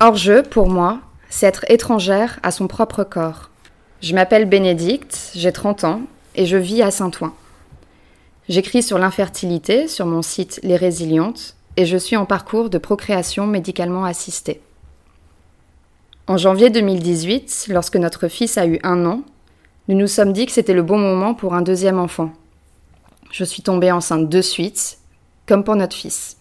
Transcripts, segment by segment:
Hors-jeu, pour moi, c'est être étrangère à son propre corps. Je m'appelle Bénédicte, j'ai 30 ans et je vis à Saint-Ouen. J'écris sur l'infertilité sur mon site Les Résilientes et je suis en parcours de procréation médicalement assistée. En janvier 2018, lorsque notre fils a eu un an, nous nous sommes dit que c'était le bon moment pour un deuxième enfant. Je suis tombée enceinte de suite, comme pour notre fils.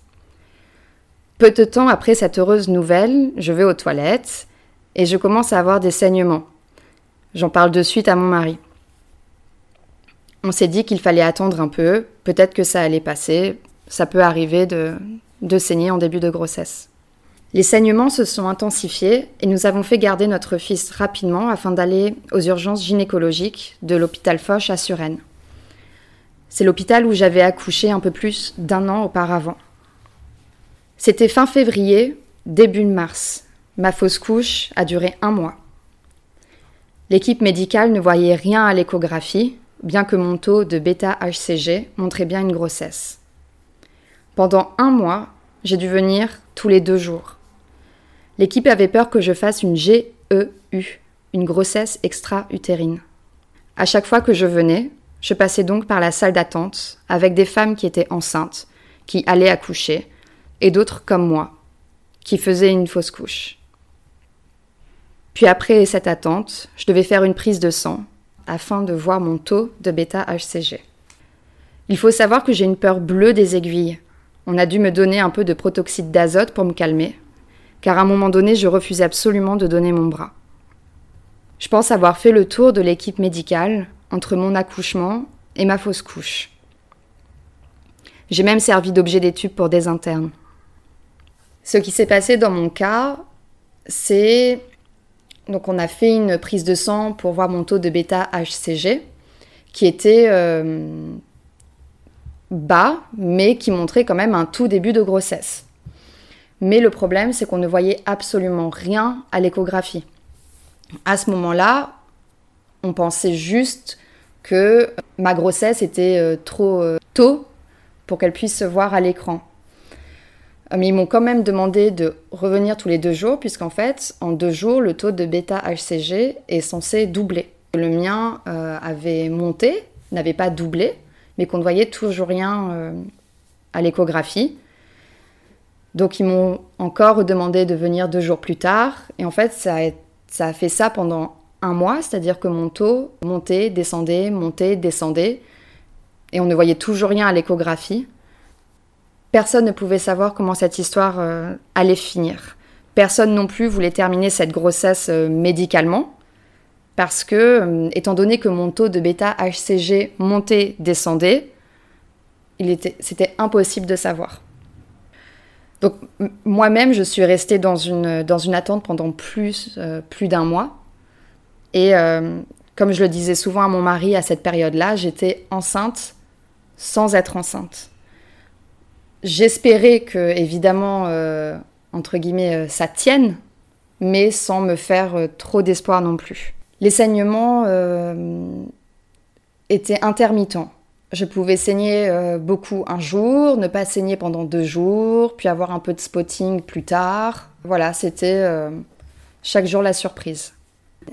Peu de temps après cette heureuse nouvelle, je vais aux toilettes et je commence à avoir des saignements. J'en parle de suite à mon mari. On s'est dit qu'il fallait attendre un peu, peut-être que ça allait passer, ça peut arriver de, de saigner en début de grossesse. Les saignements se sont intensifiés et nous avons fait garder notre fils rapidement afin d'aller aux urgences gynécologiques de l'hôpital Foch à Suresnes. C'est l'hôpital où j'avais accouché un peu plus d'un an auparavant. C'était fin février, début mars. Ma fausse couche a duré un mois. L'équipe médicale ne voyait rien à l'échographie, bien que mon taux de bêta-HCG montrait bien une grossesse. Pendant un mois, j'ai dû venir tous les deux jours. L'équipe avait peur que je fasse une GEU, une grossesse extra-utérine. À chaque fois que je venais, je passais donc par la salle d'attente avec des femmes qui étaient enceintes, qui allaient accoucher, et d'autres comme moi, qui faisaient une fausse couche. Puis après cette attente, je devais faire une prise de sang afin de voir mon taux de bêta-HCG. Il faut savoir que j'ai une peur bleue des aiguilles. On a dû me donner un peu de protoxyde d'azote pour me calmer, car à un moment donné, je refusais absolument de donner mon bras. Je pense avoir fait le tour de l'équipe médicale entre mon accouchement et ma fausse couche. J'ai même servi d'objet d'étude pour des internes. Ce qui s'est passé dans mon cas, c'est donc on a fait une prise de sang pour voir mon taux de bêta HCG qui était euh, bas mais qui montrait quand même un tout début de grossesse. Mais le problème c'est qu'on ne voyait absolument rien à l'échographie. À ce moment-là, on pensait juste que ma grossesse était euh, trop euh, tôt pour qu'elle puisse se voir à l'écran. Euh, mais ils m'ont quand même demandé de revenir tous les deux jours, puisqu'en fait, en deux jours, le taux de bêta-HCG est censé doubler. Le mien euh, avait monté, n'avait pas doublé, mais qu'on ne voyait toujours rien euh, à l'échographie. Donc ils m'ont encore demandé de venir deux jours plus tard. Et en fait, ça ça a fait ça pendant un mois, c'est-à-dire que mon taux montait, descendait, montait, descendait. Et on ne voyait toujours rien à l'échographie. Personne ne pouvait savoir comment cette histoire euh, allait finir. Personne non plus voulait terminer cette grossesse euh, médicalement, parce que, euh, étant donné que mon taux de bêta-HCG montait, descendait, c'était impossible de savoir. Donc moi-même, je suis restée dans une, dans une attente pendant plus, plus d'un mois. Et comme je le disais souvent à mon mari à cette période-là, j'étais enceinte sans être enceinte. J'espérais que, évidemment, euh, entre guillemets, euh, ça tienne, mais sans me faire euh, trop d'espoir non plus. Les saignements étaient intermittents. Je pouvais saigner beaucoup un jour, ne pas saigner pendant deux jours, puis avoir un peu de spotting plus tard. Voilà, c'était chaque jour la surprise.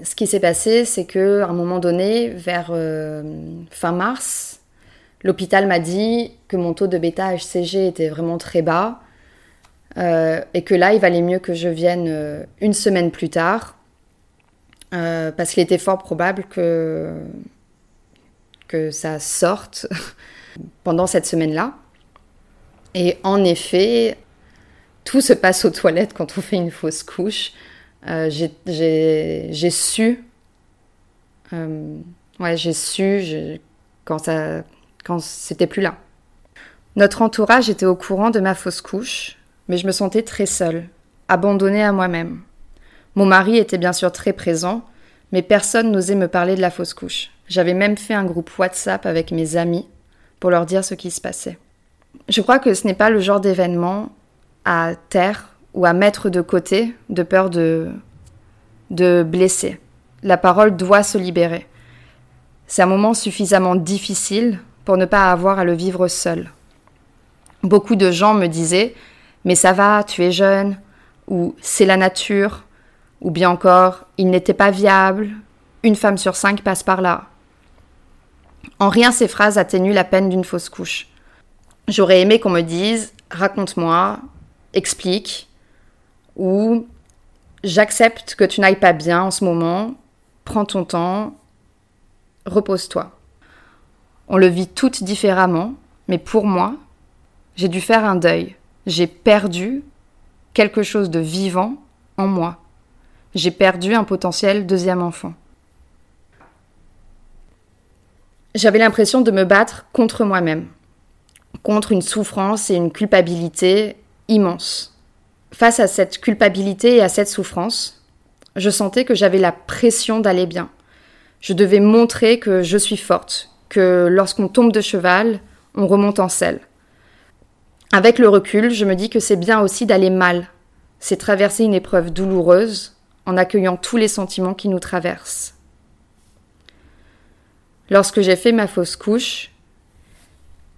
Ce qui s'est passé, c'est que à un moment donné, vers fin mars, L'hôpital m'a dit que mon taux de bêta-HCG était vraiment très bas euh, et que là, il valait mieux que je vienne euh, une semaine plus tard euh, parce qu'il était fort probable que, que ça sorte pendant cette semaine-là. Et en effet, tout se passe aux toilettes quand on fait une fausse couche. j'ai su, ouais, j'ai su quand ça quand c'était plus là. Notre entourage était au courant de ma fausse couche, mais je me sentais très seule, abandonnée à moi-même. Mon mari était bien sûr très présent, mais personne n'osait me parler de la fausse couche. J'avais même fait un groupe WhatsApp avec mes amis pour leur dire ce qui se passait. Je crois que ce n'est pas le genre d'événement à taire ou à mettre de côté de peur de, de blesser. La parole doit se libérer. C'est un moment suffisamment difficile pour ne pas avoir à le vivre seul. Beaucoup de gens me disaient Mais ça va, tu es jeune, ou c'est la nature, ou bien encore il n'était pas viable, une femme sur cinq passe par là. En rien ces phrases atténuent la peine d'une fausse couche. J'aurais aimé qu'on me dise raconte-moi, explique, ou j'accepte que tu n'ailles pas bien en ce moment, prends ton temps, repose-toi. On le vit toutes différemment, mais pour moi, j'ai dû faire un deuil. J'ai perdu quelque chose de vivant en moi. J'ai perdu un potentiel deuxième enfant. J'avais l'impression de me battre contre moi-même, contre une souffrance et une culpabilité immense. Face à cette culpabilité et à cette souffrance, je sentais que j'avais la pression d'aller bien. Je devais montrer que je suis forte, que lorsqu'on tombe de cheval, on remonte en selle. Avec le recul, je me dis que c'est bien aussi d'aller mal. C'est traverser une épreuve douloureuse en accueillant tous les sentiments qui nous traversent. Lorsque j'ai fait ma fausse couche,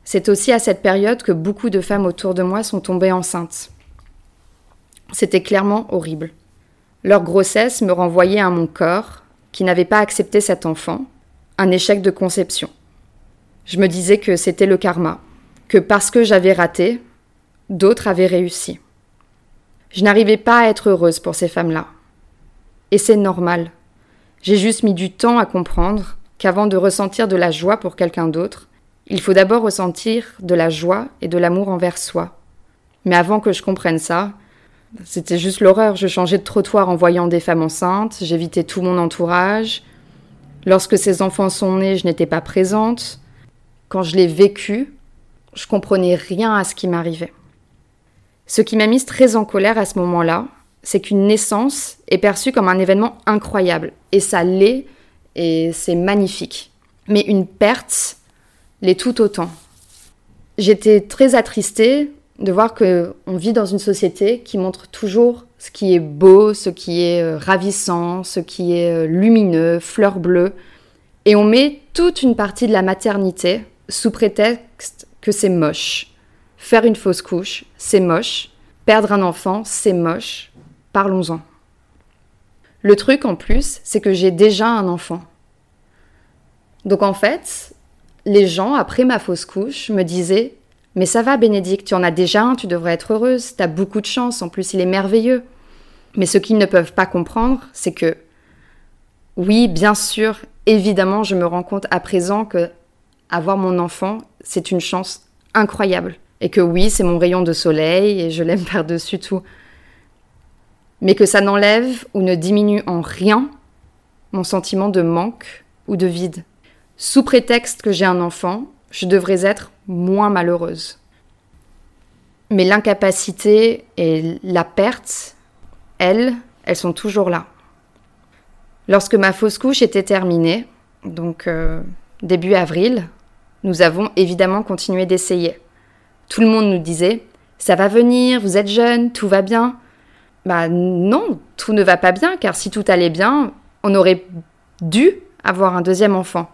c'est aussi à cette période que beaucoup de femmes autour de moi sont tombées enceintes. C'était clairement horrible. Leur grossesse me renvoyait à mon corps, qui n'avait pas accepté cet enfant, un échec de conception. Je me disais que c'était le karma, que parce que j'avais raté, d'autres avaient réussi. Je n'arrivais pas à être heureuse pour ces femmes-là. Et c'est normal. J'ai juste mis du temps à comprendre qu'avant de ressentir de la joie pour quelqu'un d'autre, il faut d'abord ressentir de la joie et de l'amour envers soi. Mais avant que je comprenne ça, c'était juste l'horreur. Je changeais de trottoir en voyant des femmes enceintes, j'évitais tout mon entourage. Lorsque ces enfants sont nés, je n'étais pas présente. Quand je l'ai vécu, je comprenais rien à ce qui m'arrivait. Ce qui m'a mise très en colère à ce moment-là, c'est qu'une naissance est perçue comme un événement incroyable. Et ça l'est, et c'est magnifique. Mais une perte l'est tout autant. J'étais très attristée de voir que on vit dans une société qui montre toujours ce qui est beau, ce qui est euh, ravissant, ce qui est euh, lumineux, fleur bleue, et on met toute une partie de la maternité sous prétexte que c'est moche. Faire une fausse couche, c'est moche. Perdre un enfant, c'est moche. Parlons-en. Le truc en plus, c'est que j'ai déjà un enfant. Donc en fait, les gens, après ma fausse couche, me disaient Mais ça va, Bénédicte, tu en as déjà un, tu devrais être heureuse, t'as beaucoup de chance, en plus il est merveilleux. Mais ce qu'ils ne peuvent pas comprendre, c'est que, oui, bien sûr, évidemment, je me rends compte à présent que avoir mon enfant, c'est une chance incroyable. Et que oui, c'est mon rayon de soleil et je l'aime par-dessus tout. Mais que ça n'enlève ou ne diminue en rien mon sentiment de manque ou de vide. Sous prétexte que j'ai un enfant, je devrais être moins malheureuse. Mais l'incapacité et la perte, elles, elles sont toujours là. Lorsque ma fausse couche était terminée, donc euh, début avril, nous avons évidemment continué d'essayer. Tout le monde nous disait Ça va venir, vous êtes jeune, tout va bien. Bah non, tout ne va pas bien, car si tout allait bien, on aurait dû avoir un deuxième enfant.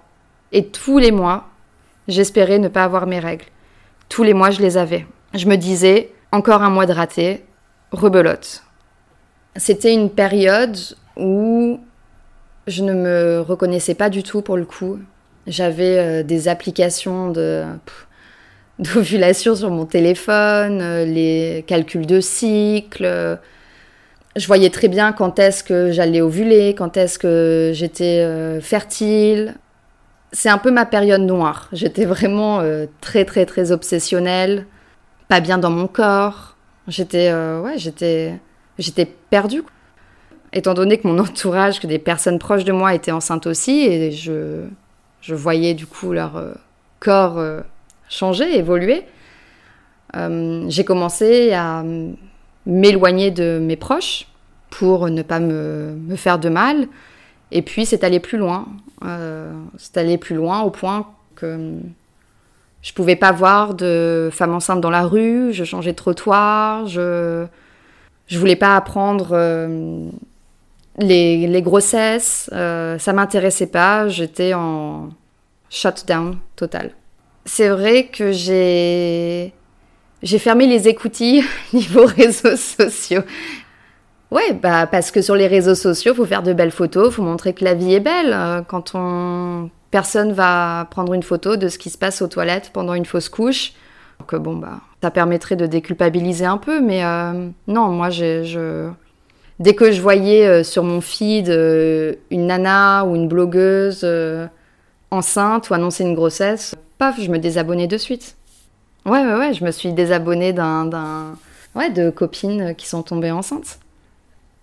Et tous les mois, j'espérais ne pas avoir mes règles. Tous les mois, je les avais. Je me disais Encore un mois de raté, rebelote. C'était une période où je ne me reconnaissais pas du tout pour le coup. J'avais euh, des applications de d'ovulation sur mon téléphone, euh, les calculs de cycle. Je voyais très bien quand est-ce que j'allais ovuler, quand est-ce que j'étais euh, fertile. C'est un peu ma période noire. J'étais vraiment très très très obsessionnelle, pas bien dans mon corps. J'étais ouais, j'étais j'étais perdue. Étant donné que mon entourage, que des personnes proches de moi étaient enceintes aussi, et je je voyais du coup leur euh, corps euh, changer, évoluer. Euh, j'ai commencé à m'éloigner de mes proches pour ne pas me, faire de mal. Et puis c'est allé plus loin. c'est allé plus loin au point que je pouvais pas voir de femmes enceintes dans la rue, je changeais de trottoir, je je voulais pas apprendre les, grossesses, euh, ça m'intéressait pas. J'étais en shutdown total. C'est vrai que j'ai j'ai fermé les écoutilles niveau réseaux sociaux. Ouais, bah parce que sur les réseaux sociaux, faut faire de belles photos, faut montrer que la vie est belle. Euh, quand on personne va prendre une photo de ce qui se passe aux toilettes pendant une fausse couche, que bon bah ça permettrait de déculpabiliser un peu, mais euh, non, moi je dès que je voyais euh, sur mon feed une nana ou une blogueuse enceinte ou annoncer une grossesse, paf, je me désabonnais de suite. Ouais, ouais, ouais, je me suis désabonnée d'un, d'un, ouais, de copines qui sont tombées enceintes.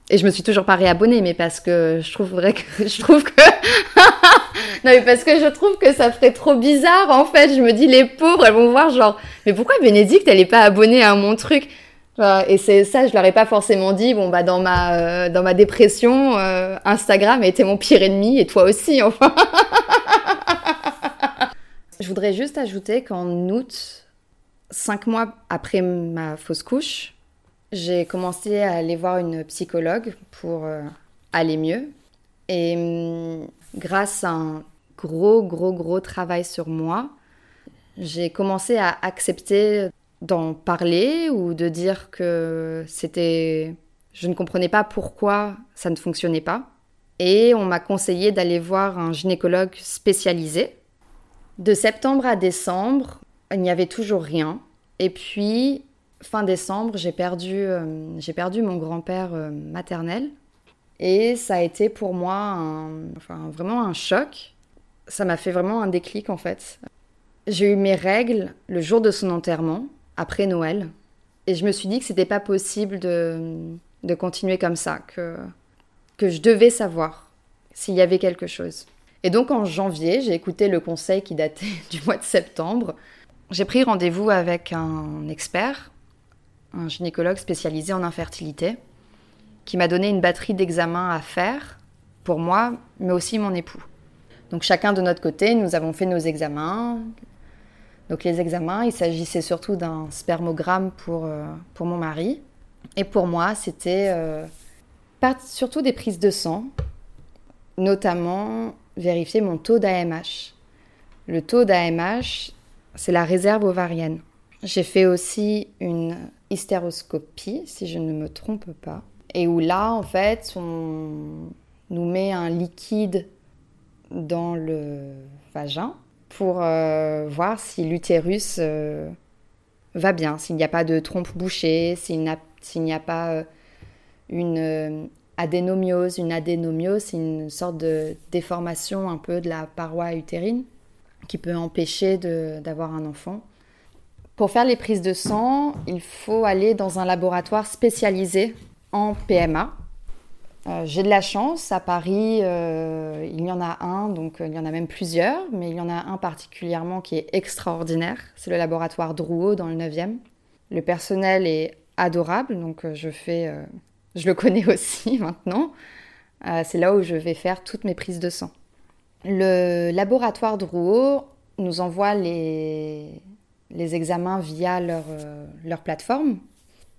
Et je me suis toujours pas réabonnée, mais parce que je trouve que je trouve que non mais parce que je trouve que ça ferait trop bizarre en fait. Je me dis les pauvres, elles vont voir genre mais pourquoi Bénédicte elle est pas abonnée à mon truc? Et c'est ça, je leur ai pas forcément dit. Bon bah dans ma euh, dans ma dépression, euh, Instagram était mon pire ennemi et toi aussi enfin. je voudrais juste ajouter qu'en août, cinq mois après ma fausse couche, j'ai commencé à aller voir une psychologue pour euh, aller mieux. Et hum, grâce à un gros, gros, gros travail sur moi, j'ai commencé à accepter d'en parler ou de dire que c'était. Je ne comprenais pas pourquoi ça ne fonctionnait pas. Et on m'a conseillé d'aller voir un gynécologue spécialisé. De septembre à décembre, il n'y avait toujours rien. Et puis, fin décembre, j'ai perdu, euh, j'ai perdu mon grand-père euh, maternel. Et ça a été pour moi enfin, vraiment un choc. Ça m'a fait vraiment un déclic en fait. J'ai eu mes règles le jour de son enterrement, après Noël. Et je me suis dit que c'était pas possible de, de continuer comme ça, que, que je devais savoir s'il y avait quelque chose. Et donc en janvier, j'ai écouté le conseil qui datait du mois de septembre. J'ai pris rendez-vous avec un expert un gynécologue spécialisé en infertilité, qui m'a donné une batterie d'examens à faire pour moi, mais aussi mon époux. Donc chacun de notre côté, nous avons fait nos examens. Donc les examens, il s'agissait surtout d'un spermogramme pour, euh, pour mon mari. Et pour moi, c'était euh, surtout des prises de sang, notamment vérifier mon taux d'AMH. Le taux d'AMH, c'est la réserve ovarienne. J'ai fait aussi une hystéroscopie, si je ne me trompe pas, et où là, en fait, on nous met un liquide dans le vagin pour euh, voir si l'utérus euh, va bien, s'il n'y a pas de trompe bouchée, s'il n'y a, pas euh, une adénomiose. Une adénomiose, c'est une sorte de déformation un peu de la paroi utérine qui peut empêcher d'avoir un enfant. Pour faire les prises de sang, il faut aller dans un laboratoire spécialisé en PMA. Euh, j'ai de la chance, à Paris, euh, il y en a un, donc euh, il y en a même plusieurs, mais il y en a un particulièrement qui est extraordinaire. C'est le laboratoire Drouot dans le 9e. Le personnel est adorable, donc je fais, je le connais aussi maintenant. c'est là où je vais faire toutes mes prises de sang. Le laboratoire Drouot nous envoie les, examens via leur, plateforme.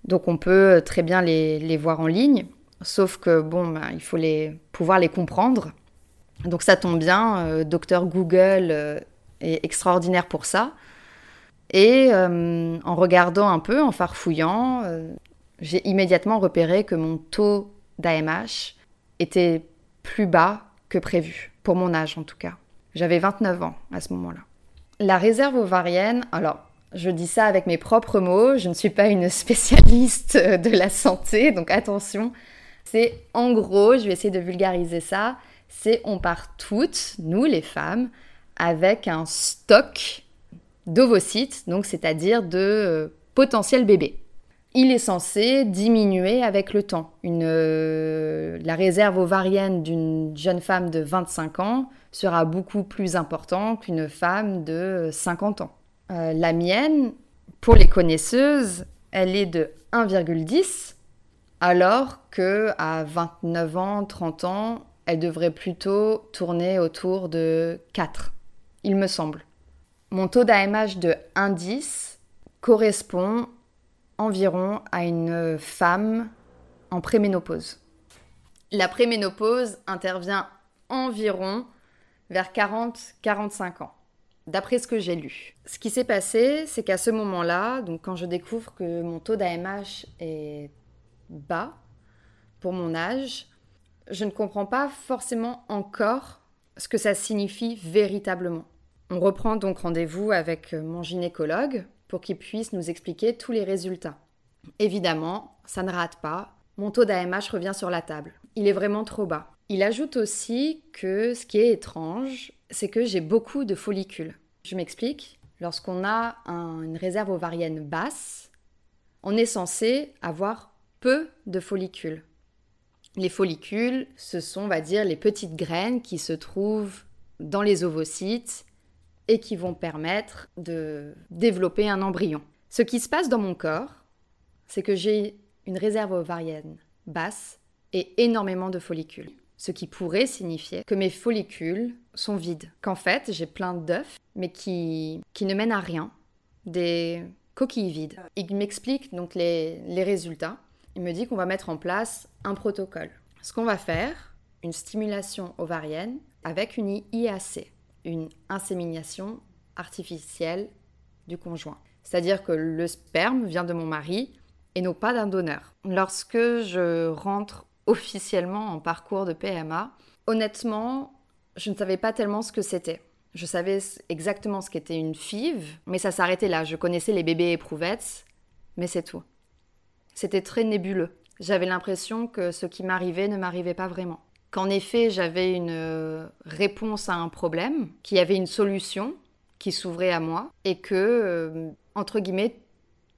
Donc on peut très bien les voir en ligne, sauf que bon, ben, il faut les, pouvoir les comprendre. Donc ça tombe bien, euh, docteur Google euh, est extraordinaire pour ça. Et en regardant un peu, en farfouillant, j'ai immédiatement repéré que mon taux d'AMH était plus bas que prévu, pour mon âge en tout cas. J'avais 29 ans à ce moment-là. La réserve ovarienne, alors je dis ça avec mes propres mots, je ne suis pas une spécialiste de la santé, donc attention. C'est en gros, je vais essayer de vulgariser ça, c'est on part toutes, nous les femmes, avec un stock d'ovocytes, donc c'est-à-dire de euh, potentiels bébés. Il est censé diminuer avec le temps. Euh, la réserve ovarienne d'une jeune femme de 25 ans sera beaucoup plus importante qu'une femme de 50 ans. Euh, la mienne, pour les connaisseuses, elle est de 1,10, alors que à 29 ans, 30 ans, elle devrait plutôt tourner autour de 4, il me semble. Mon taux d'AMH de 1,10 correspond environ à une femme en préménopause. La préménopause intervient environ vers 40-45 ans d'après ce que j'ai lu. Ce qui s'est passé, c'est qu'à ce moment-là, quand je découvre que mon taux d'AMH est bas, pour mon âge, je ne comprends pas forcément encore ce que ça signifie véritablement. On reprend donc rendez-vous avec mon gynécologue pour qu'il puisse nous expliquer tous les résultats. Évidemment, ça ne rate pas. Mon taux d'AMH revient sur la table. Il est vraiment trop bas. Il ajoute aussi que ce qui est étrange, c'est que j'ai beaucoup de follicules. Je m'explique. Lorsqu'on a une réserve ovarienne basse, on est censé avoir peu de follicules. Les follicules, ce sont, on va dire, les petites graines qui se trouvent dans les ovocytes et qui vont permettre de développer un embryon. Ce qui se passe dans mon corps, c'est que j'ai une réserve ovarienne basse et énormément de follicules. Ce qui pourrait signifier que mes follicules sont vides, qu'en fait j'ai plein d'œufs, mais qui, qui ne mènent à rien, des coquilles vides. Il m'explique donc les, les résultats. Il me dit qu'on va mettre en place un protocole. Ce qu'on va faire, une stimulation ovarienne avec une IAC, une insémination artificielle du conjoint. C'est-à-dire que le sperme vient de mon mari et non pas d'un donneur. Lorsque je rentre officiellement en parcours de PMA, honnêtement, je ne savais pas tellement ce que c'était. Je savais exactement ce qu'était une FIV, mais ça s'arrêtait là. Je connaissais les bébés éprouvettes, mais c'est tout. C'était très nébuleux. J'avais l'impression que ce qui m'arrivait ne m'arrivait pas vraiment qu'en effet j'avais une euh, réponse à un problème, qu'il y avait une solution qui s'ouvrait à moi et que, euh, entre guillemets,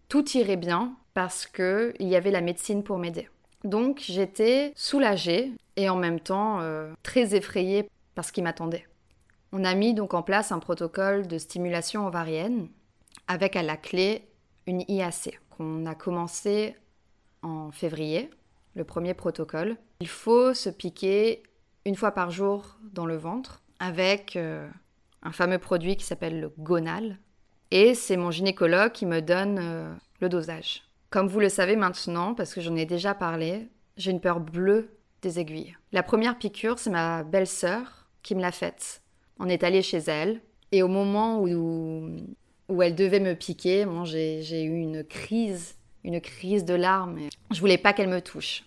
tout irait bien parce qu'il y avait la médecine pour m'aider. Donc j'étais soulagée et en même temps euh, très effrayée par ce qui m'attendait. On a mis donc en place un protocole de stimulation ovarienne avec à la clé une IAC qu'on a commencé en février le premier protocole. Il faut se piquer une fois par jour dans le ventre avec euh, un fameux produit qui s'appelle le Gonal. Et c'est mon gynécologue qui me donne euh, le dosage. Comme vous le savez maintenant, parce que j'en ai déjà parlé, j'ai une peur bleue des aiguilles. La première piqûre, c'est ma belle-sœur qui me l'a faite. On est allé chez elle, et au moment où, où elle devait me piquer, j'ai eu une crise une crise de larmes. Je voulais pas qu'elle me touche.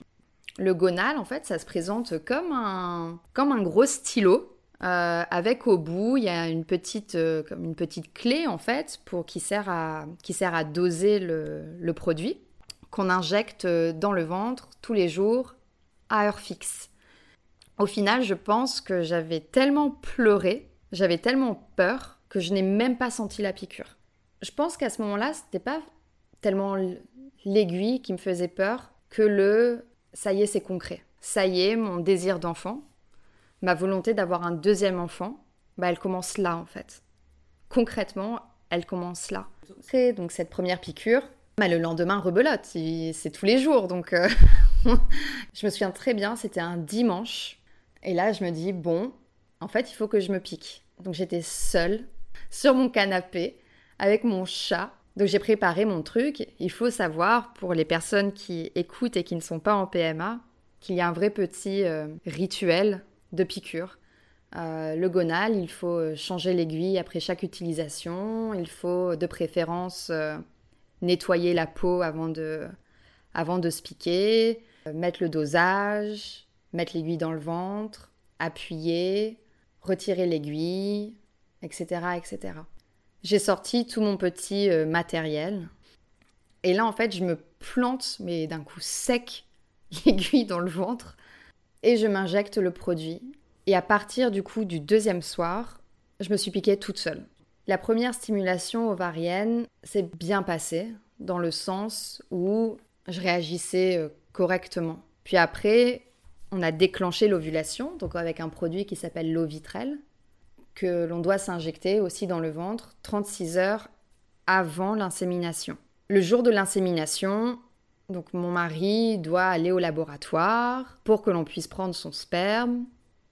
Le gonal, en fait, ça se présente comme un, comme un gros stylo. Euh, avec au bout, il y a une petite, euh, comme une petite clé en fait, pour qui sert à, qui sert à doser le, le produit qu'on injecte dans le ventre tous les jours à heure fixe. Au final, je pense que j'avais tellement pleuré, j'avais tellement peur que je n'ai même pas senti la piqûre. Je pense qu'à ce moment-là, c'était pas tellement l'aiguille qui me faisait peur que le ça y est, c'est concret. Ça y est, mon désir d'enfant, ma volonté d'avoir un deuxième enfant, bah, elle commence là en fait. Concrètement, elle commence là. C'est donc cette première piqûre, bah, le lendemain rebelote, c'est tous les jours donc euh, je me souviens très bien, c'était un dimanche et là je me dis bon, en fait, il faut que je me pique. Donc j'étais seule sur mon canapé avec mon chat donc j'ai préparé mon truc. Il faut savoir, pour les personnes qui écoutent et qui ne sont pas en PMA, qu'il y a un vrai petit euh, rituel de piqûre. Euh, le gonal, il faut euh, changer l'aiguille après chaque utilisation. Il faut de préférence nettoyer la peau avant de, avant de se piquer, mettre le dosage, mettre l'aiguille dans le ventre, appuyer, retirer l'aiguille, etc., etc. J'ai sorti tout mon petit euh, matériel. Et là, en fait, je me plante, mais d'un coup sec, l'aiguille dans le ventre. Et je m'injecte le produit. Et à partir du coup du deuxième soir, je me suis piquée toute seule. La première stimulation ovarienne s'est bien passée, dans le sens où je réagissais euh, correctement. Puis après, on a déclenché l'ovulation, donc avec un produit qui s'appelle l'ovitrel, que l'on doit s'injecter aussi dans le ventre 36 heures avant l'insémination. Le jour de l'insémination, donc mon mari doit aller au laboratoire pour que l'on puisse prendre son sperme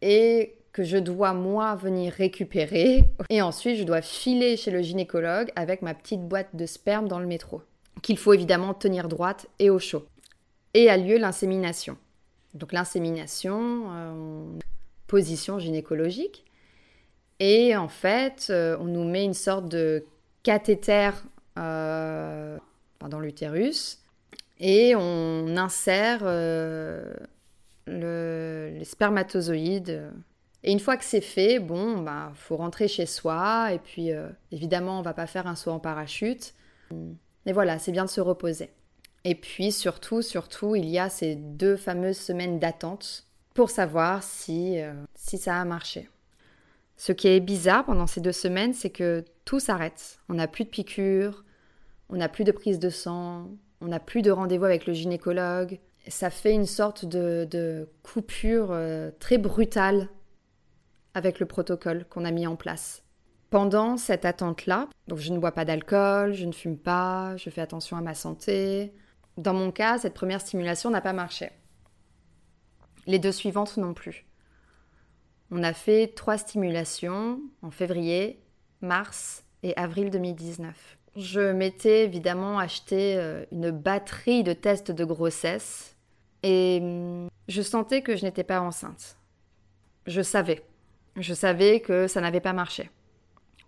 et que je dois moi venir récupérer et ensuite je dois filer chez le gynécologue avec ma petite boîte de sperme dans le métro qu'il faut évidemment tenir droite et au chaud. Et a lieu l'insémination. Donc l'insémination, euh, position gynécologique, et en fait, euh, on nous met une sorte de cathéter euh, dans l'utérus. et on insère les spermatozoïdes. Et une fois que c'est fait, bon, bah, faut rentrer chez soi. Et puis, euh, évidemment, on va pas faire un saut en parachute. Mais voilà, c'est bien de se reposer. Et puis, surtout, surtout, il y a ces deux fameuses semaines d'attente pour savoir si, euh, si ça a marché. Ce qui est bizarre pendant ces deux semaines, c'est que tout s'arrête. On n'a plus de piqûres, on n'a plus de prise de sang, on n'a plus de rendez-vous avec le gynécologue, ça fait une sorte de, coupure euh, très brutale avec le protocole qu'on a mis en place. Pendant cette attente-là, donc je ne bois pas d'alcool, je ne fume pas, je fais attention à ma santé. Dans mon cas, cette première stimulation n'a pas marché. Les deux suivantes non plus. On a fait trois stimulations en février, mars et avril 2019. Je m'étais évidemment acheté euh, une batterie de tests de grossesse et hum, je sentais que je n'étais pas enceinte. Je savais. Je savais que ça n'avait pas marché.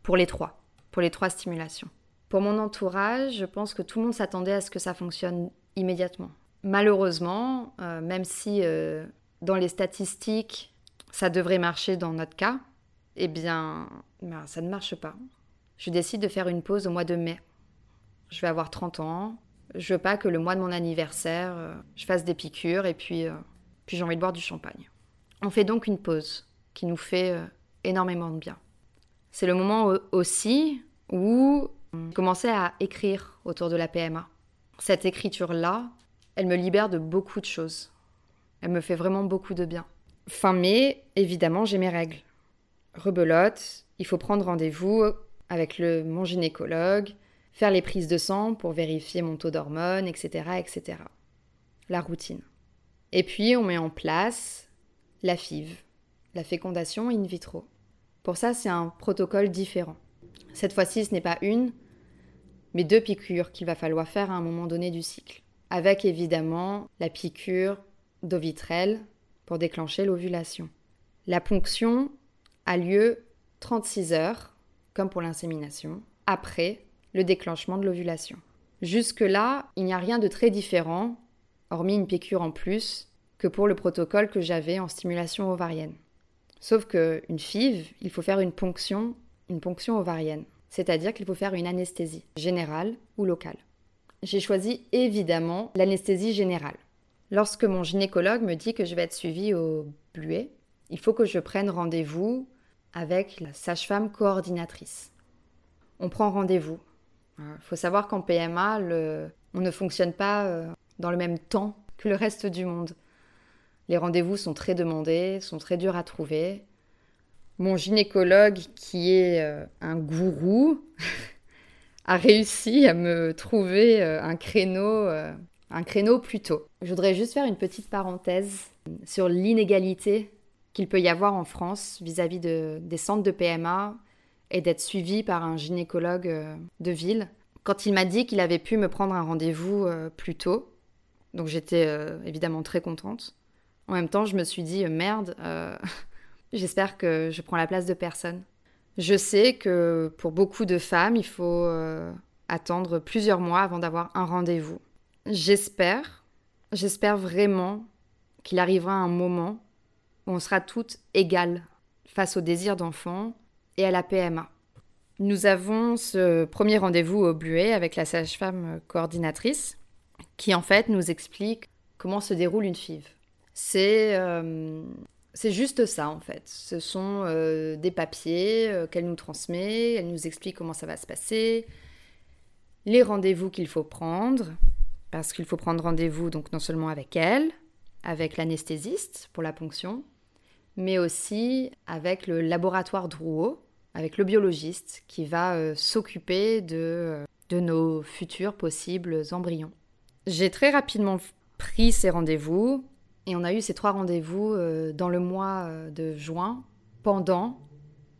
Pour les trois. Pour les trois stimulations. Pour mon entourage, je pense que tout le monde s'attendait à ce que ça fonctionne immédiatement. Malheureusement, euh, même si euh, dans les statistiques, ça devrait marcher dans notre cas, eh bien, ben, ça ne marche pas. Je décide de faire une pause au mois de mai. Je vais avoir 30 ans, je veux pas que le mois de mon anniversaire, euh, je fasse des piqûres et puis, euh, puis j'ai envie de boire du champagne. On fait donc une pause qui nous fait euh, énormément de bien. C'est le moment aussi où on commençait à écrire autour de la PMA. Cette écriture-là, elle me libère de beaucoup de choses. Elle me fait vraiment beaucoup de bien. Fin mai, évidemment, j'ai mes règles. Rebelote, il faut prendre rendez-vous avec le, mon gynécologue, faire les prises de sang pour vérifier mon taux d'hormones, etc., etc. La routine. Et puis on met en place la FIV, la fécondation in vitro. Pour ça, c'est un protocole différent. Cette fois-ci, ce n'est pas une, mais deux piqûres qu'il va falloir faire à un moment donné du cycle. Avec évidemment la piqûre d'ovitrelle pour déclencher l'ovulation. La ponction a lieu 36 heures, comme pour l'insémination, après le déclenchement de l'ovulation. Jusque-là, il n'y a rien de très différent, hormis une piqûre en plus, que pour le protocole que j'avais en stimulation ovarienne. Sauf qu'une FIV, il faut faire une ponction, une ponction ovarienne, c'est-à-dire qu'il faut faire une anesthésie générale ou locale. J'ai choisi évidemment l'anesthésie générale. Lorsque mon gynécologue me dit que je vais être suivie au Bluet, il faut que je prenne rendez-vous avec la sage-femme coordinatrice. On prend rendez-vous il faut savoir qu'en PMA, on ne fonctionne pas euh, dans le même temps que le reste du monde. Les rendez-vous sont très demandés, sont très durs à trouver. Mon gynécologue, qui est euh, un gourou, a réussi à me trouver euh, un créneau, un créneau plus tôt. Je voudrais juste faire une petite parenthèse sur l'inégalité qu'il peut y avoir en France vis-à-vis des centres de PMA et d'être suivi par un gynécologue euh, de ville. Quand il m'a dit qu'il avait pu me prendre un rendez-vous euh, plus tôt, donc j'étais euh, évidemment très contente. En même temps, je me suis dit merde, j'espère que je prends la place de personne. Je sais que pour beaucoup de femmes, il faut attendre plusieurs mois avant d'avoir un rendez-vous. J'espère, j'espère vraiment qu'il arrivera un moment où on sera toutes égales face au désir d'enfant, et à la PMA. Nous avons ce premier rendez-vous au Bluet avec la sage-femme coordinatrice qui en fait nous explique comment se déroule une FIV. C'est euh, juste ça en fait. Ce sont euh, des papiers euh, qu'elle nous transmet, elle nous explique comment ça va se passer, les rendez-vous qu'il faut prendre, parce qu'il faut prendre rendez-vous donc non seulement avec elle, avec l'anesthésiste pour la ponction, mais aussi avec le laboratoire Drouot, avec le biologiste qui va euh, s'occuper de, euh, de nos futurs possibles embryons. J'ai très rapidement pris ces rendez-vous et on a eu ces trois rendez-vous euh, dans le mois de juin pendant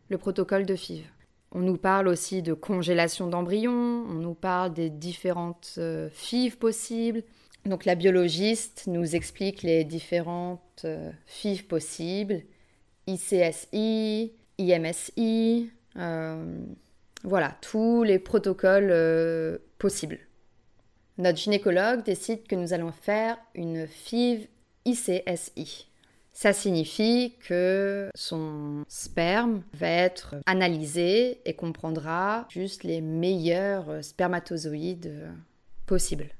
le protocole de FIV. On nous parle aussi de congélation d'embryons, on nous parle des différentes FIV possibles. Donc la biologiste nous explique les différentes FIV possibles, ICSI, IMSI, euh, voilà, tous les protocoles euh, possibles. Notre gynécologue décide que nous allons faire une FIV ICSI. Ça signifie que son sperme va être analysé et comprendra juste les meilleurs spermatozoïdes possibles.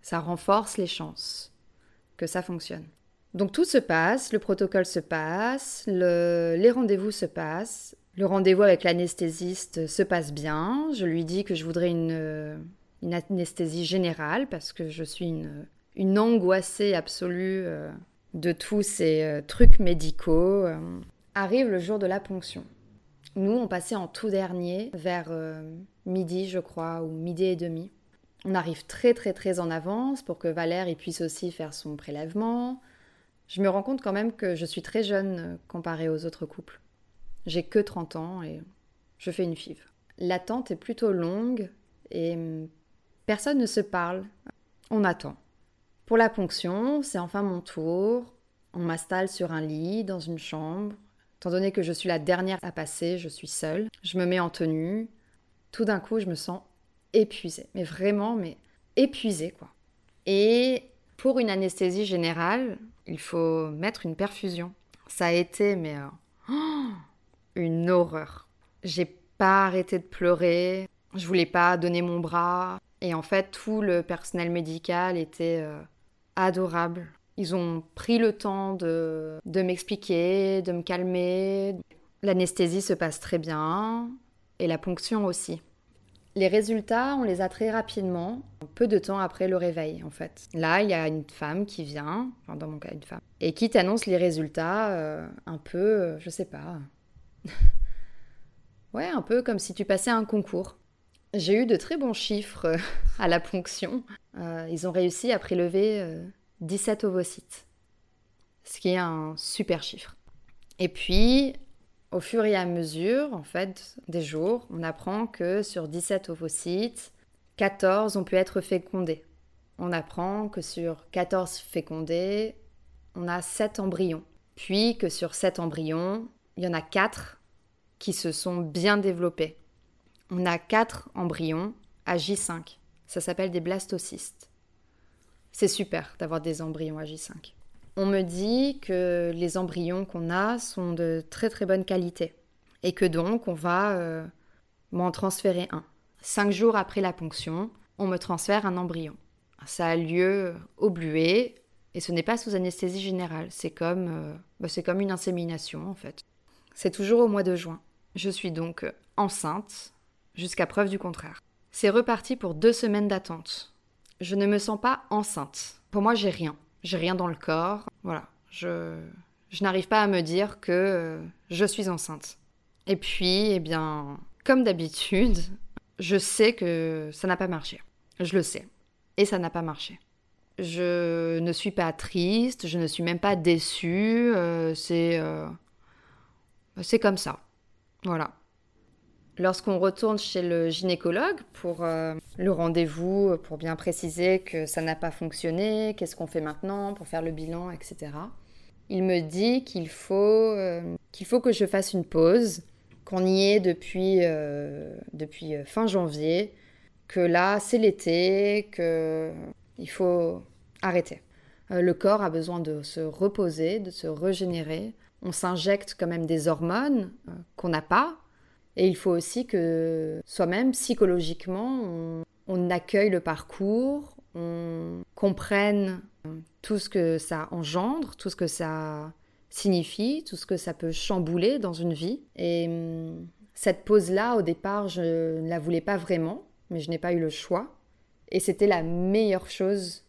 Ça renforce les chances que ça fonctionne. Donc tout se passe, le protocole se passe, les rendez-vous se passent, le rendez-vous avec l'anesthésiste se passe bien. Je lui dis que je voudrais une, anesthésie générale parce que je suis une, angoissée absolue euh, de tous ces euh, trucs médicaux. Euh, arrive le jour de la ponction. Nous, on passait en tout dernier, vers euh, midi, je crois, ou midi et demi. On arrive très très très en avance pour que Valère puisse aussi faire son prélèvement. Je me rends compte quand même que je suis très jeune comparée aux autres couples. J'ai que 30 ans et je fais une FIV. L'attente est plutôt longue et hum, personne ne se parle. On attend. Pour la ponction, c'est enfin mon tour. On m'installe sur un lit, dans une chambre. Étant donné que je suis la dernière à passer, je suis seule. Je me mets en tenue. Tout d'un coup, je me sens épuisée. Mais vraiment, mais épuisée, quoi. Et pour une anesthésie générale, il faut mettre une perfusion. Ça a été, mais euh, une horreur. J'ai pas arrêté de pleurer. Je voulais pas donner mon bras. Et en fait, tout le personnel médical était euh, adorable. Ils ont pris le temps de, de m'expliquer, de me calmer. L'anesthésie se passe très bien et la ponction aussi. Les résultats, on les a très rapidement, peu de temps après le réveil en fait. Là, il y a une femme qui vient, enfin dans mon cas une femme, et qui t'annonce les résultats euh, un peu, euh, je sais pas. ouais, un peu comme si tu passais un concours. J'ai eu de très bons chiffres euh, à la ponction. Ils ont réussi à prélever 17 ovocytes, ce qui est un super chiffre. Et puis, au fur et à mesure, en fait, des jours, on apprend que sur 17 ovocytes, 14 ont pu être fécondés. On apprend que sur 14 fécondés, on a 7 embryons. Puis que sur 7 embryons, il y en a 4 qui se sont bien développés. On a 4 embryons à J5. Ça s'appelle des blastocystes. C'est super d'avoir des embryons à J5. On me dit que les embryons qu'on a sont de très très bonne qualité et que donc on va euh, m'en transférer un. Cinq jours après la ponction, on me transfère un embryon. Ça a lieu au bluet et ce n'est pas sous anesthésie générale. C'est comme, euh, bah, c'est comme une insémination en fait. C'est toujours au mois de juin. Je suis donc enceinte jusqu'à preuve du contraire. C'est reparti pour deux semaines d'attente je ne me sens pas enceinte. Pour moi, j'ai rien. J'ai rien dans le corps. Voilà. Je, je n'arrive pas à me dire que euh, je suis enceinte. Et puis, eh bien, comme d'habitude, je sais que ça n'a pas marché. Je le sais. Et ça n'a pas marché. Je ne suis pas triste, je ne suis même pas déçue. Euh, c'est. Euh, c'est comme ça. Voilà. Lorsqu'on retourne chez le gynécologue pour euh, le rendez-vous, pour bien préciser que ça n'a pas fonctionné, qu'est-ce qu'on fait maintenant pour faire le bilan, etc., il me dit qu'il faut, euh, qu'il faut que je fasse une pause, qu'on y est depuis, euh, depuis fin janvier, que là c'est l'été, qu'il faut arrêter. le corps a besoin de se reposer, de se régénérer. On s'injecte quand même des hormones qu'on n'a pas, et il faut aussi que soi-même, psychologiquement, on, accueille le parcours, on comprenne tout ce que ça engendre, tout ce que ça signifie, tout ce que ça peut chambouler dans une vie. Et hum, cette pause-là, au départ, je ne la voulais pas vraiment, mais je n'ai pas eu le choix. Et c'était la meilleure chose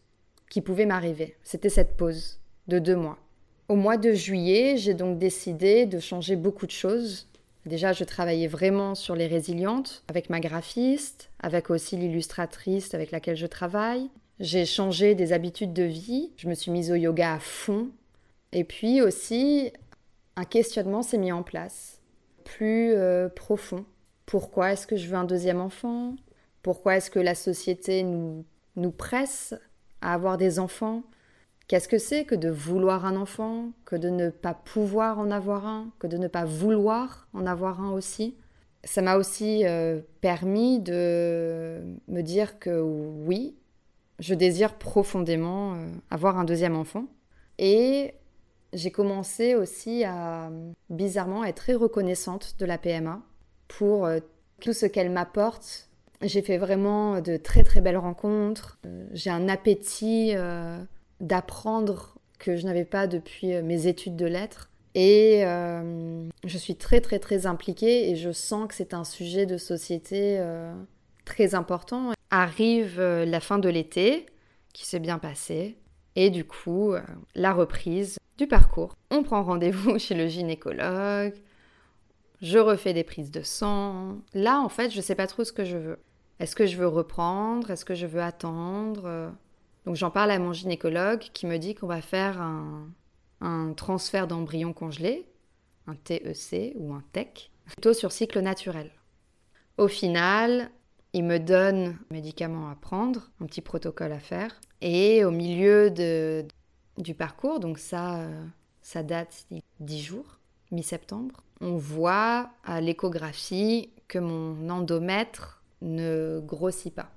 qui pouvait m'arriver. C'était cette pause de deux mois. Au mois de juillet, j'ai donc décidé de changer beaucoup de choses Déjà, je travaillais vraiment sur les résilientes avec ma graphiste, avec aussi l'illustratrice avec laquelle je travaille. J'ai changé des habitudes de vie, je me suis mise au yoga à fond. Et puis aussi, un questionnement s'est mis en place, plus euh, profond. Pourquoi est-ce que je veux un deuxième enfant? Pourquoi est-ce que la société nous, nous presse à avoir des enfants? Qu'est-ce que c'est que de vouloir un enfant, que de ne pas pouvoir en avoir un, que de ne pas vouloir en avoir un aussi? Ça m'a aussi euh, permis de me dire que oui, je désire profondément avoir un deuxième enfant. Et j'ai commencé aussi à, bizarrement, être très reconnaissante de la PMA pour tout ce qu'elle m'apporte. J'ai fait vraiment de très très belles rencontres. J'ai un appétit d'apprendre que je n'avais pas depuis mes études de lettres. Et euh, je suis très très très impliquée et je sens que c'est un sujet de société euh, très important. Arrive euh, la fin de l'été, qui s'est bien passé, et du coup, la reprise du parcours. On prend rendez-vous chez le gynécologue, je refais des prises de sang. Là, en fait, je ne sais pas trop ce que je veux. Est-ce que je veux reprendre? Est-ce que je veux attendre? Donc j'en parle à mon gynécologue qui me dit qu'on va faire un, transfert d'embryon congelé, un TEC ou un TEC, plutôt sur cycle naturel. Au final, il me donne un médicament à prendre, un petit protocole à faire, et au milieu du parcours, donc ça, euh, ça date 10 jours, mi-septembre, on voit à l'échographie que mon endomètre ne grossit pas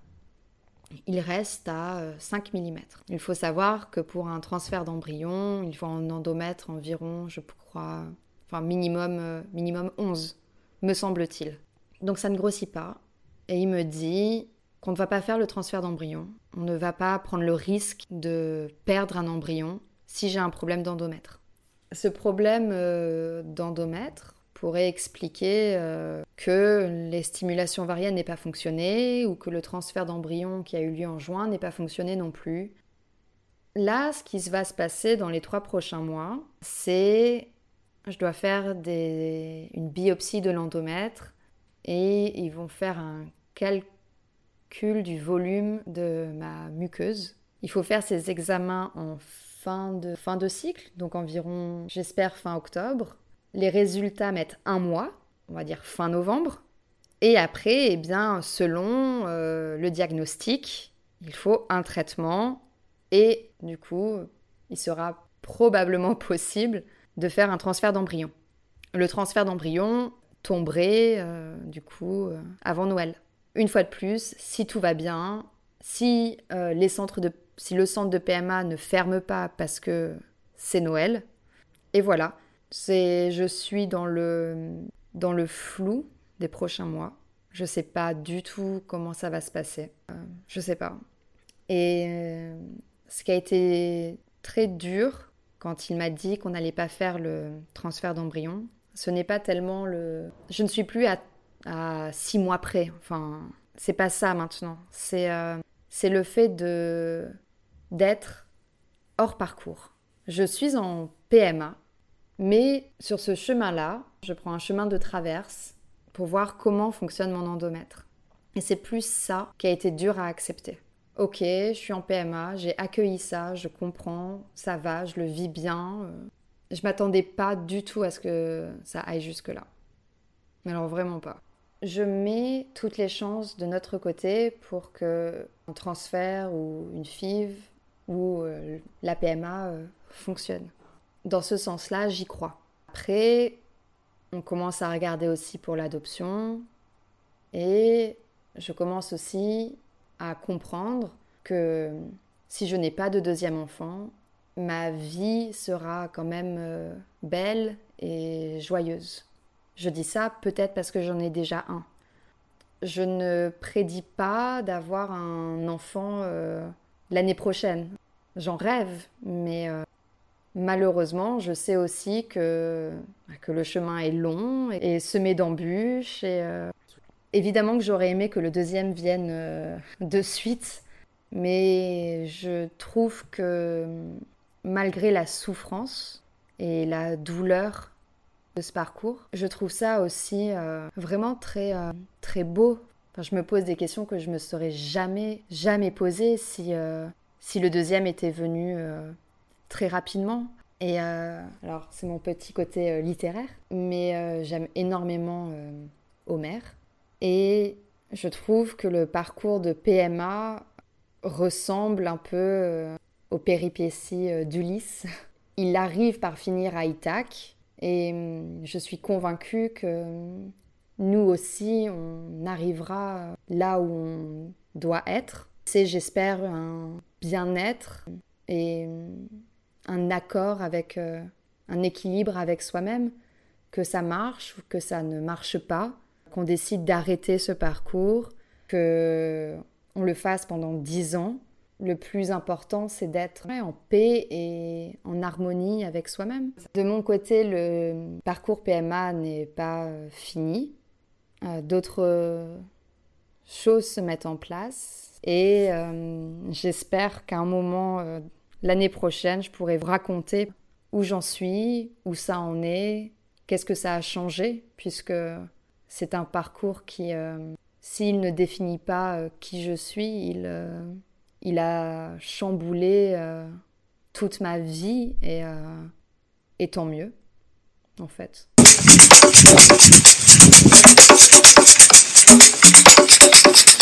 il reste à 5 euh, mm. Il faut savoir que pour un transfert d'embryon, il faut un endomètre environ, je crois, enfin minimum, euh, minimum 11, me semble-t-il. Donc ça ne grossit pas. Et il me dit qu'on ne va pas faire le transfert d'embryon. On ne va pas prendre le risque de perdre un embryon si j'ai un problème d'endomètre. Ce problème euh, d'endomètre, pourrait expliquer euh, que les stimulations variennes n'aient pas fonctionné ou que le transfert d'embryon qui a eu lieu en juin n'ait pas fonctionné non plus. Là, ce qui va se passer dans les trois prochains mois, c'est je dois faire une biopsie de l'endomètre et ils vont faire un calcul du volume de ma muqueuse. Il faut faire ces examens en fin de, fin de cycle, donc environ, j'espère, fin octobre. Les résultats mettent un mois, on va dire fin novembre. Et après, eh bien, selon euh, le diagnostic, il faut un traitement. Et du coup, il sera probablement possible de faire un transfert d'embryon. Le transfert d'embryon tomberait, euh, du coup, euh, avant Noël. Une fois de plus, si tout va bien, si, les centres de, si le centre de PMA ne ferme pas parce que c'est Noël, et voilà, c'est, je suis dans le, dans le flou des prochains mois. Je sais pas du tout comment ça va se passer. Euh, je sais pas. Et euh, ce qui a été très dur quand il m'a dit qu'on n'allait pas faire le transfert d'embryon, ce n'est pas tellement le. Je ne suis plus à, à six mois près. Enfin, c'est pas ça maintenant. C'est euh, c'est le fait de d'être hors parcours. Je suis en PMA mais sur ce chemin-là, je prends un chemin de traverse pour voir comment fonctionne mon endomètre. Et c'est plus ça qui a été dur à accepter. Ok, je suis en PMA, j'ai accueilli ça, je comprends, ça va, je le vis bien. Euh. Je m'attendais pas du tout à ce que ça aille jusque-là. Mais alors vraiment pas. Je mets toutes les chances de notre côté pour que un transfert ou une FIV ou euh, la PMA euh, fonctionne dans ce sens-là, j'y crois. Après, on commence à regarder aussi pour l'adoption et je commence aussi à comprendre que si je n'ai pas de deuxième enfant, ma vie sera quand même euh, belle et joyeuse. Je dis ça peut-être parce que j'en ai déjà un. Je ne prédis pas d'avoir un enfant euh, l'année prochaine. J'en rêve, mais euh, Malheureusement, je sais aussi que, que le chemin est long et semé d'embûches. Euh, évidemment que j'aurais aimé que le deuxième vienne euh, de suite, mais je trouve que malgré la souffrance et la douleur de ce parcours, je trouve ça aussi euh, vraiment très, très beau. je me pose des questions que je me serais jamais, jamais posées si, si le deuxième était venu très rapidement. Et euh, alors, c'est mon petit côté euh, littéraire, mais euh, j'aime énormément Homer. Et je trouve que le parcours de PMA ressemble un peu aux péripéties d'Ulysse. Il arrive par finir à Ithaque, et hum, je suis convaincue que nous aussi, on arrivera là où on doit être. C'est, j'espère, un bien-être et un accord avec euh, un équilibre avec soi-même, que ça marche ou que ça ne marche pas, qu'on décide d'arrêter ce parcours, que on le fasse pendant dix ans. Le plus important, c'est d'être en paix et en harmonie avec soi-même. De mon côté, le parcours PMA n'est pas euh, fini. Euh, d'autres choses se mettent en place et j'espère qu'à un moment l'année prochaine, je pourrai vous raconter où j'en suis, où ça en est, qu'est-ce que ça a changé, puisque c'est un parcours qui, euh, s'il ne définit pas euh, qui je suis, il, euh, il a chamboulé toute ma vie et, et tant mieux, en fait.